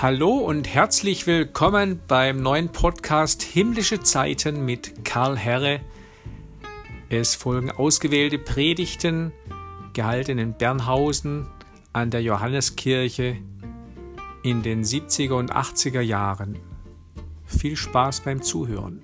Hallo und herzlich willkommen beim neuen Podcast Himmlische Zeiten mit Karl Herre. Es folgen ausgewählte Predigten, gehalten in Bernhausen an der Johanneskirche in den 70er und 80er Jahren. Viel Spaß beim Zuhören.